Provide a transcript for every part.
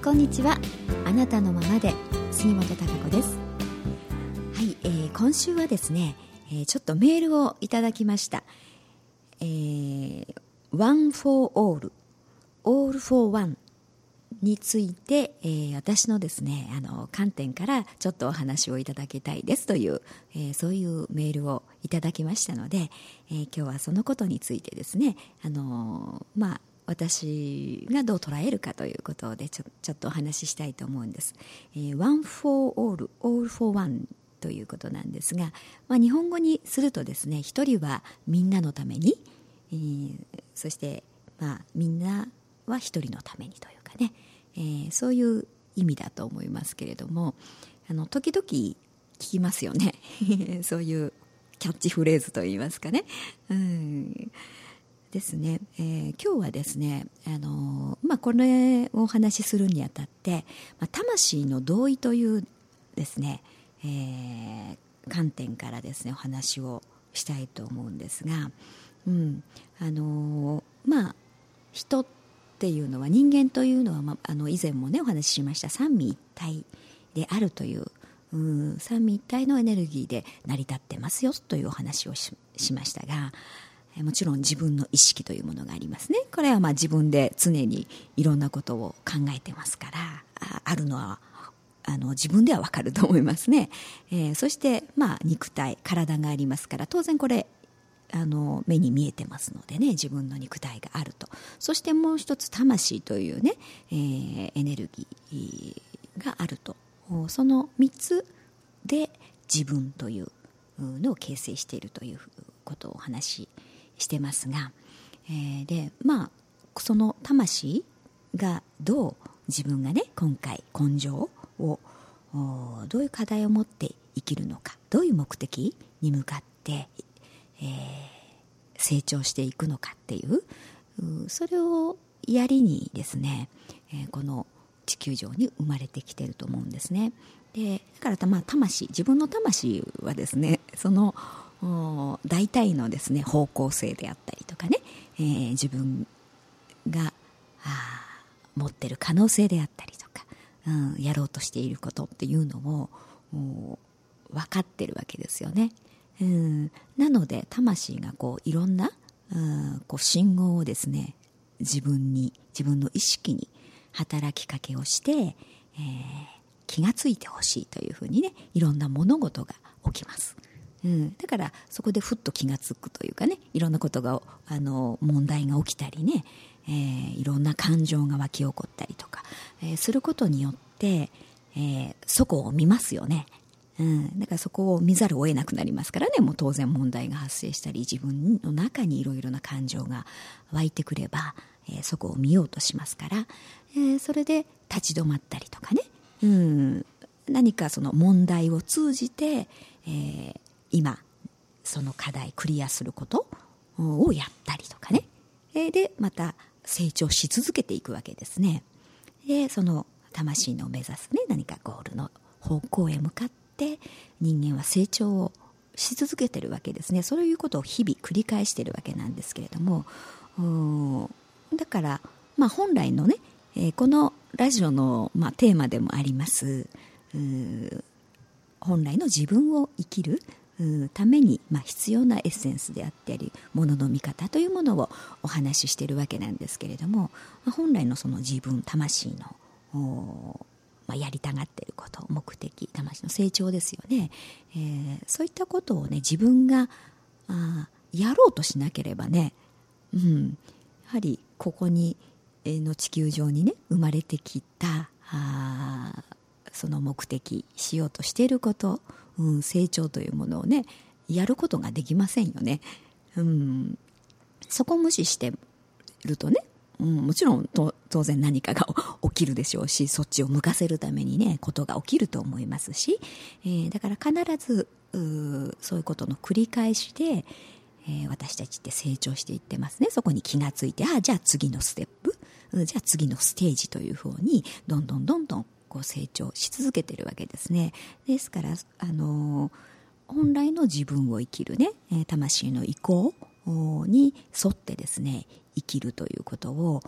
んこんにちは。あなたのままで杉本孝子です。はい、えー、今週はですね、えー、ちょっとメールをいただきました。えー、One for All All for One について、えー、私のですねあの観点からちょっとお話をいただきたいです。という、えー、そういうメールをいただきましたので、えー、今日はそのことについてですねあのまあ私がどう捉えるかということでちょちょっとお話ししたいと思うんです。えー、one for all, all for one ということなんですが、まあ、日本語にするとですね一人はみんなのために、えー、そして、まあ、みんなは一人のためにというかね、えー、そういう意味だと思いますけれどもあの時々聞きますよね そういうキャッチフレーズといいますかね。うんですね、えー、今日はですね、あのまあ、これをお話しするにあたって、まあ、魂の同意というですね、えー、観点からですねお話をしたいと思うんですが、うん。あのまあ、人っていうのは人間というのは、まあ、あの以前もねお話ししました三位一体であるといううん三位一体のエネルギーで成り立ってますよというお話をしましたがもちろん自分の意識というものがありますね。これはまあ自分で常にいろんなことを考えてますからあるのはあの自分ではわかると思いますね、えー、そしてまあ肉体体がありますから当然これあの目に見えてますのでね自分の肉体があると。そしてもう一つ魂というね、えー、エネルギーがあると。その3つで自分というのを形成しているということをお話ししてますが、えー、でまあその魂がどう自分がね今回根性をどういう課題を持って生きるのかどういう目的に向かって、えー、成長していくのかっていうそれをやりにですね、えー、この地球上に生まれてきてると思うんですね。でだからまあ魂自分の魂はですねその大体のですね方向性であったりとかね、えー、自分が持ってる可能性であったりとか、うん、やろうとしていることっていうのを分かってるわけですよね。うん、なので魂がこういろんな、うん、こう信号をですね自分に自分の意識に働きかけをして、えー、気がついてほしいというふうにねいろんな物事が起きます。うん、だからそこでふっと気が付くというかねいろんなことがあの問題が起きたりね、えー、いろんな感情が湧き起こったりとか、えー、することによって、えー、そこを見ますよね。うん、だからそこを見ざるを得なくなりますからね。もう当然問題が発生したり自分の中にいろいろな感情が湧いてくれば、えー、そこを見ようとしますから、えー、それで立ち止まったりとかね、うん、何かその問題を通じて、えー、今その課題クリアすることをやったりとかね。でまた成長し続けていくわけですね。でその魂の目指すね何かゴールの方向へ向かって人間は成長をし続けてるわけですね。そういうことを日々繰り返してるわけなんですけれどもだから、まあ、本来のね、えー、このラジオの、まあ、テーマでもあります本来の自分を生きるために、まあ、必要なエッセンスであったりものの見方というものをお話ししているわけなんですけれども、まあ、本来のその自分魂のまあ、やりたがっていること目的魂の成長ですよね、えー、そういったことをね自分があやろうとしなければね、うん、やはりここにの地球上にね生まれてきたあその目的しようとしていることうん、成長というものをねやることができませんよね。うん、そこを無視してるとね、うん、もちろん当然何かが 起きるでしょうしそっちを向かせるためにねことが起きると思いますし、えー、だから必ずそういうことの繰り返しで、えー、私たちって成長していってますねそこに気がついてああじゃあ次のステップじゃあ次のステージというふうにどんどんどんどんこう成長し続けてるわけですね。ですから、あの本来の自分を生きるね、魂の意向に沿ってですね、生きるということを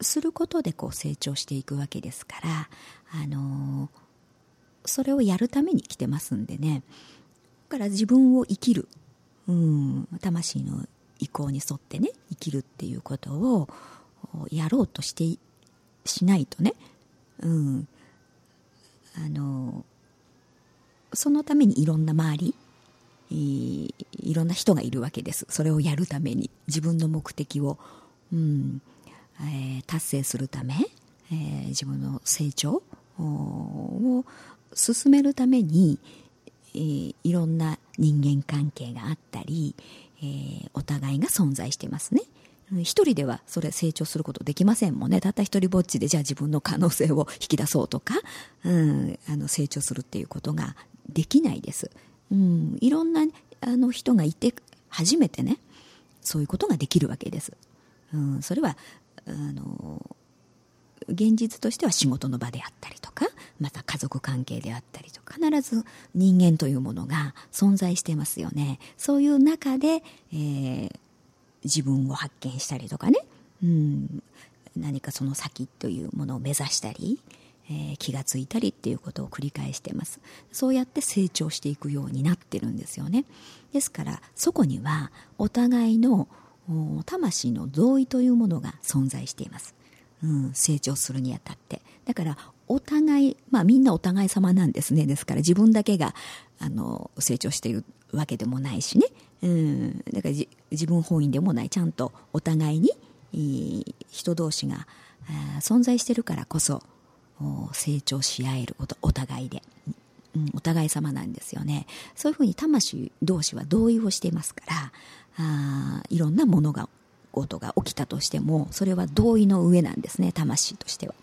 することでこう成長していくわけですから、あのそれをやるために来てますんでねだから自分を生きる、うん、魂の意向に沿ってね生きるっていうことをやろうとしてしないとね、うん、あのそのためにいろんな周りいろんな人がいるわけですそれをやるために自分の目的を、うんえー、達成するため、えー、自分の成長を進めるために、えー、いろんな人間関係があったり、えー、お互いが存在してますね。一人ではそれ成長することできませんもんね。たった一人ぼっちでじゃあ自分の可能性を引き出そうとか、うん、あの成長するっていうことができないです。うん、いろんなあの人がいて初めてね、そういうことができるわけです。うん、それは、あの、現実としては仕事の場であったりとか、また家族関係であったりとか、必ず人間というものが存在してますよね。そういう中で、えー、自分を発見したりとかね、うん、何かその先というものを目指したり、えー、気がついたりっていうことを繰り返してます。そうやって成長していくようになってるんですよね。ですからそこにはお互いの魂の同意というものが存在しています、うん、成長するにあたって。だからお互いまあみんなお互い様なんですね。ですから自分だけがあの成長しているわけでもないしね、うん、だから自分本位でもない。ちゃんとお互いに人同士が存在してるからこそ成長し合えることお互いで、うん、お互い様なんですよね。そういうふうに魂同士は同意をしていますからあいろんな物がことが起きたとしてもそれは同意の上なんですね魂としては。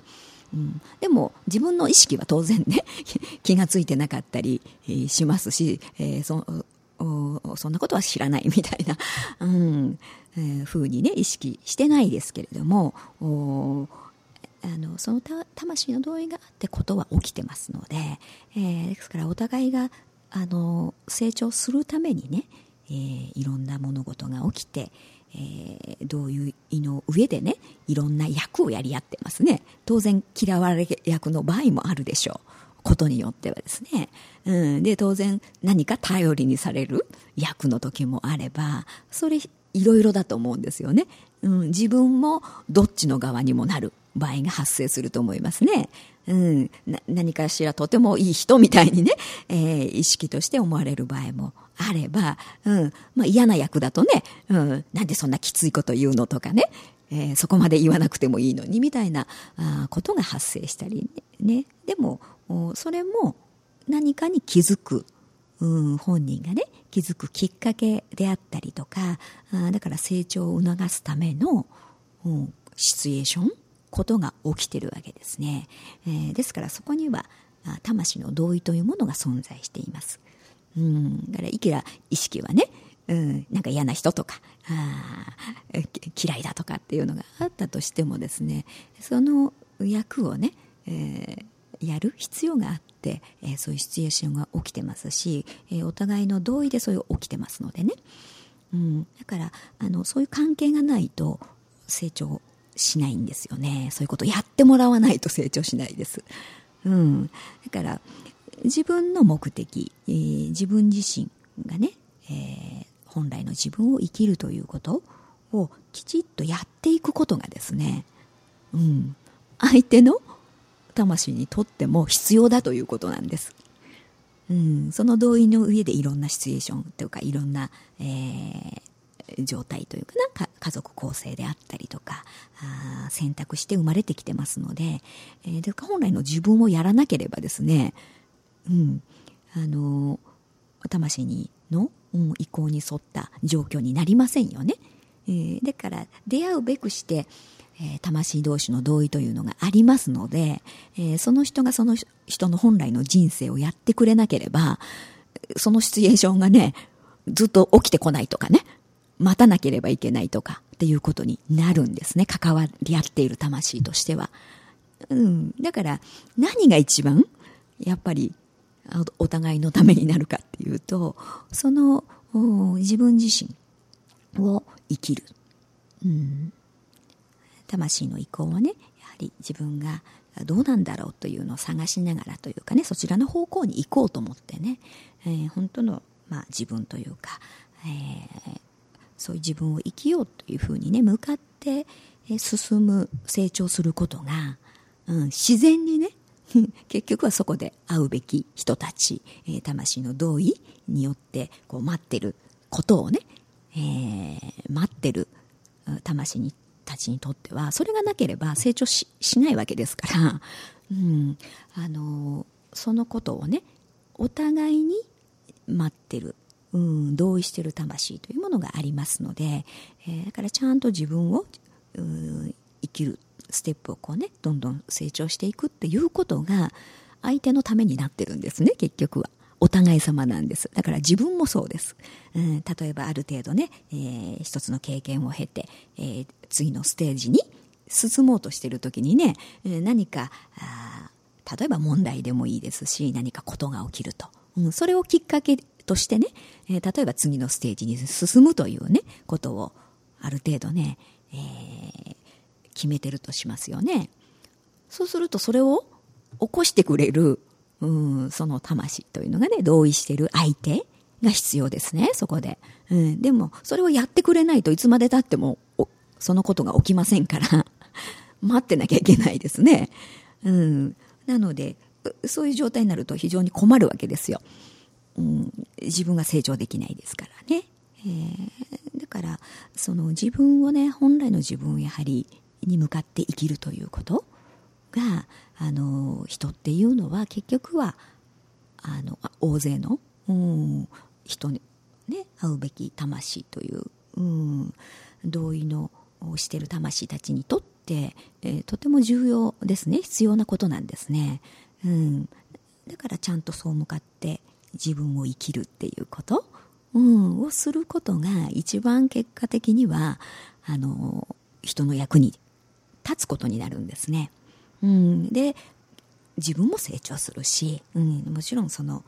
うん、でも自分の意識は当然ね 気が付いてなかったりしますし、えー、そそんなことは知らないみたいな、うん。えー、風にね意識してないですけれどもあのその魂の同意があってことは起きてますので、えー、ですからお互いがあの成長するためにね、えー、いろんな物事が起きて、えー、同意の上でねいろんな役をやり合ってますね。当然嫌われ役の場合もあるでしょう。ことによってはですね、うん、で当然何か頼りにされる役の時もあればそれいろいろだと思うんですよね、うん、自分もどっちの側にもなる場合が発生すると思いますね。うん、何かしらとてもいい人みたいにね、えー、意識として思われる場合もあれば、うん、まあ嫌な役だとね、うん、なんでそんなきついこと言うのとかね、えー、そこまで言わなくてもいいのにみたいなあことが発生したりね。でも、それも何かに気づく、うん、本人がね、気づくきっかけであったりとか、あだから成長を促すための、うん、シチュエーションことが起きてるわけですね、えー、ですからそこには魂の同意というものが存在しています。うんだからいくら意識はねうん、なんか嫌な人とかあ嫌いだとかっていうのがあったとしてもですねその役をね、えー、やる必要があって、えー、そういうシチュエーションが起きてますし、えー、お互いの同意でそういう起きてますのでね、うん、だからあのそういう関係がないと成長しないんですよね。そういうことやってもらわないと成長しないです、うん、だから自分の目的、えー、自分自身がね、えー、本来の自分を生きるということをきちっとやっていくことがですね、うん、相手の魂にとっても必要だということなんです。うん、その同意の上でいろんなシチュエーションというかいろんな、えー、状態というかなか家族構成であったりとかあ選択して生まれてきてますので,、えー、で本来の自分をやらなければですね、うんあの魂にの、うん、意向に沿った状況になりませんよね。えー、だから出会うべくして、えー、魂同士の同意というのがありますので、えー、その人がその人の本来の人生をやってくれなければそのシチュエーションがねずっと起きてこないとかね、待たなければいけないとかっていうことになるんですね。関わり合っている魂としては。うん。だから何が一番やっぱりお互いのためになるかっていうと、その自分自身を生きる。うん。魂の意向をねやはり自分がどうなんだろうというのを探しながらというかねそちらの方向に行こうと思ってね、えー、本当の、まあ、自分というか、えー、そういう自分を生きようというふうにね向かって進む成長することが、うん、自然にね 結局はそこで会うべき人たち、えー、魂の同意によってこう待ってることをね、えー、待ってる魂にたちにとってはそれがなければ成長しないわけですから、うん、あのそのことをねお互いに待ってる、うん、同意してる魂というものがありますので、えー、だからちゃんと自分を、うん、生きるステップをこうねどんどん成長していくっていうことが相手のためになってるんですね結局は。お互い様なんです。だから自分もそうです。うん、例えばある程度ね、えー、一つの経験を経て、えー、次のステージに進もうとしてる時にね、えー、何かあ例えば問題でもいいですし、何かことが起きると。うん、それをきっかけとしてね、えー、例えば次のステージに進むというね、ことをある程度ね、えー、決めてるとしますよね。そうするとそれを起こしてくれる、うん、その魂というのがね、同意してる相手が必要ですね、そこで。うん、でも、それをやってくれないといつまでたっても、そのことが起きませんから、待ってなきゃいけないですね。うん。なので、そういう状態になると非常に困るわけですよ。うん、自分が成長できないですからね。えー、だから、その自分をね、本来の自分をやはりに向かって生きるということがあの人っていうのは結局はあの大勢の、うん、人に、ね、会うべき魂という、うん、同意のしてる魂たちにとって、えー、とても重要ですね。必要なことなんですね、うん、だからちゃんとそう向かって自分を生きるっていうこと、うん、をすることが一番結果的にはあの人の役に立つことになるんですね。うん、で自分も成長するし、うん、もちろんその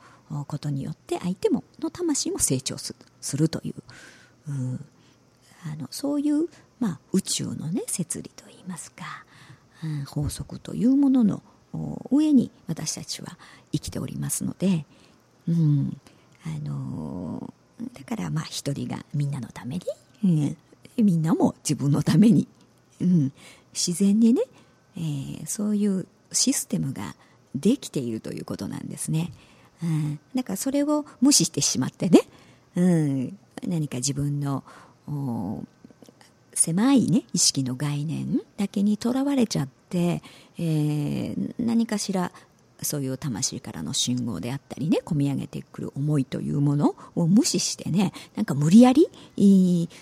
ことによって相手もの魂も成長するという、うん、あのそういう、まあ、宇宙の、ね、摂理といいますか、うん、法則というものの上に私たちは生きておりますので、うん、あのだからまあ一人がみんなのために、うん、みんなも自分のために、うん、自然にね、えー、そういうシステムができているということなんですね。うん、だからそれを無視してしまってね、うん、何か自分の狭いね意識の概念だけにとらわれちゃって、えー、何かしらそういう魂からの信号であったりね込み上げてくる思いというものを無視してねなんか無理やり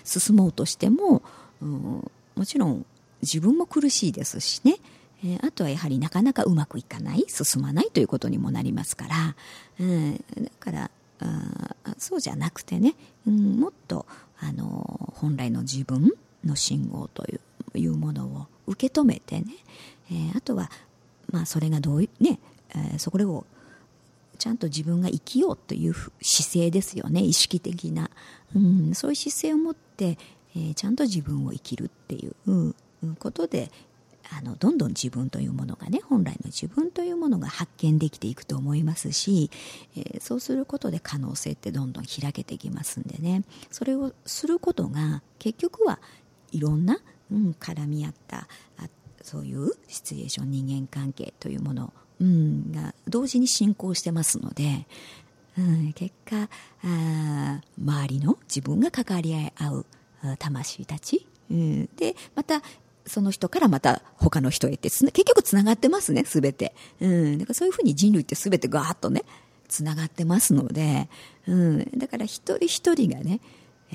進もうとしても、うん、もちろん自分も苦しいですしね、えー、あとはやはりなかなかうまくいかない進まないということにもなりますから、うん、だからあそうじゃなくてね、うん、もっとあの本来の自分の信号というものを受け止めてね、えー、あとは、まあ、それがどういうね、えー、それをちゃんと自分が生きようという姿勢ですよね。意識的な、うん、そういう姿勢を持って、えー、ちゃんと自分を生きるっていう、ことであのどんどん自分というものがね本来の自分というものが発見できていくと思いますし、えー、そうすることで可能性ってどんどん開けていきますんでね。それをすることが結局はいろんな、うん、絡み合ったあそういうシチュエーション人間関係というもの、うん、が同時に進行してますので、うん、結果あ周りの自分が関わり合う。魂たち、うん、でまたその人からまた他の人へって結局つながってますね、すべて。うん。だからそういうふうに人類ってすべてガーッとね、つながってますので、うん。だから一人一人がね、え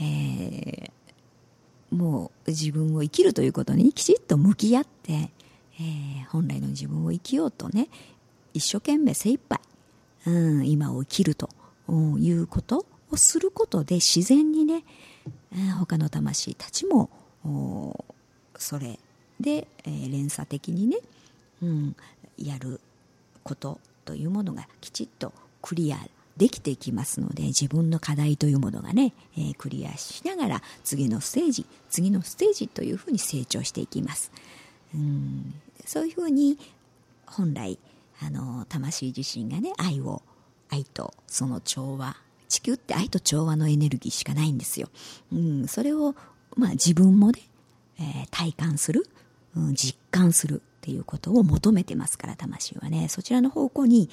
ー、もう自分を生きるということにきちっと向き合って、えー、本来の自分を生きようとね、一生懸命精一杯、うん、今を生きるということをすることで自然にね、他の魂たちもそれで、えー、連鎖的にね、うん、やることというものがきちっとクリアできていきますので自分の課題というものがね、えー、クリアしながら次のステージ次のステージというふうに成長していきます。うんそういうふうに本来あの魂自身がね愛を愛とその調和地球って愛と調和のエネルギーしかないんですよ、うん、それを、まあ、自分もね、えー、体感する、うん、実感するっていうことを求めてますから魂はね。そちらの方向に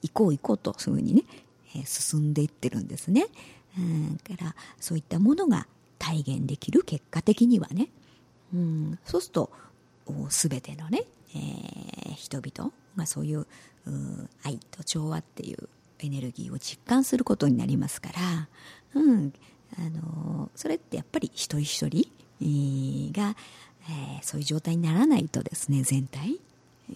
行こう行こうとそういうふうにね、えー、進んでいってるんですね、うん、からそういったものが体現できる結果的にはね、うん、そうすると全てのね、えー、人々がそういう愛と調和っていうエネルギーを実感することになりますから、うん、あのそれってやっぱり一人一人が、えー、そういう状態にならないとですね全体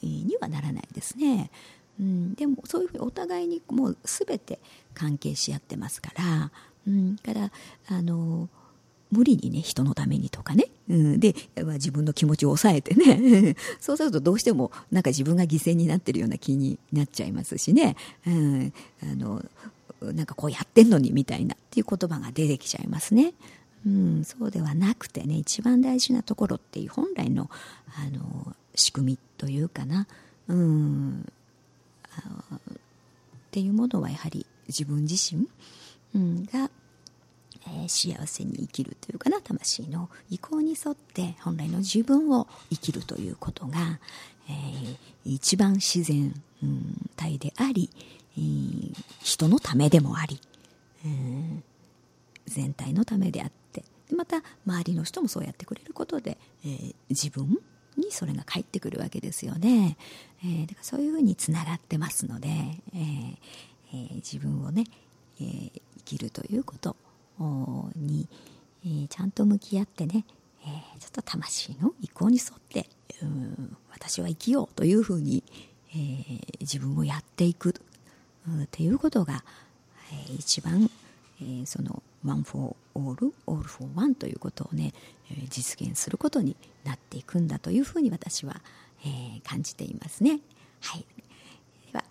にはならないですね。うん、でもそういうふうにお互いにもう全て関係し合ってますから、うん、からあの無理にね人のためにとかね、うん、で、まあ、自分の気持ちを抑えてね。そうするとどうしてもなんか自分が犠牲になってるような気になっちゃいますしね、うん、あのなんかこうやってんのにみたいなっていう言葉が出てきちゃいますね。うん、そうではなくてね一番大事なところっていう本来のあの仕組みというかな、うん、っていうものはやはり自分自身、うん、がえ、幸せに生きるというかな魂の意向に沿って本来の自分を生きるということが、えー、一番自然、うん、体であり、えー、人のためでもあり、えー、全体のためであってまた周りの人もそうやってくれることで、え、自分にそれが返ってくるわけですよね、え、だからそういうふうにつながってますので、えーえー、自分をね、え、生きるということ。に、えー、ちゃんと向き合ってね、えー、ちょっと魂の意向に沿ってうん私は生きようというふうに、えー、自分をやっていくっていうことが、えー、一番、えー、その One for All, All for One ということをね、えー、実現することになっていくんだというふうに私は、えー、感じていますね。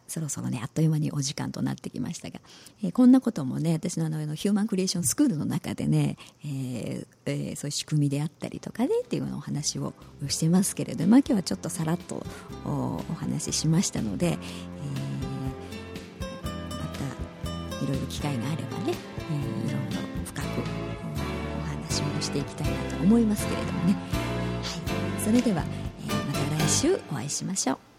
そろそろねあっという間にお時間となってきましたが、えー、こんなこともね私のあのヒューマンクリエーションスクールの中でね、えーえー、そういう仕組みであったりとかねっていうのお話をしてますけれども、まあ、今日はちょっとさらっとお話ししましたので、えー、またいろいろ機会があればね、えー、いろいろ深くお話もしていきたいなと思いますけれどもね、はい、それでは、えー、また来週お会いしましょう。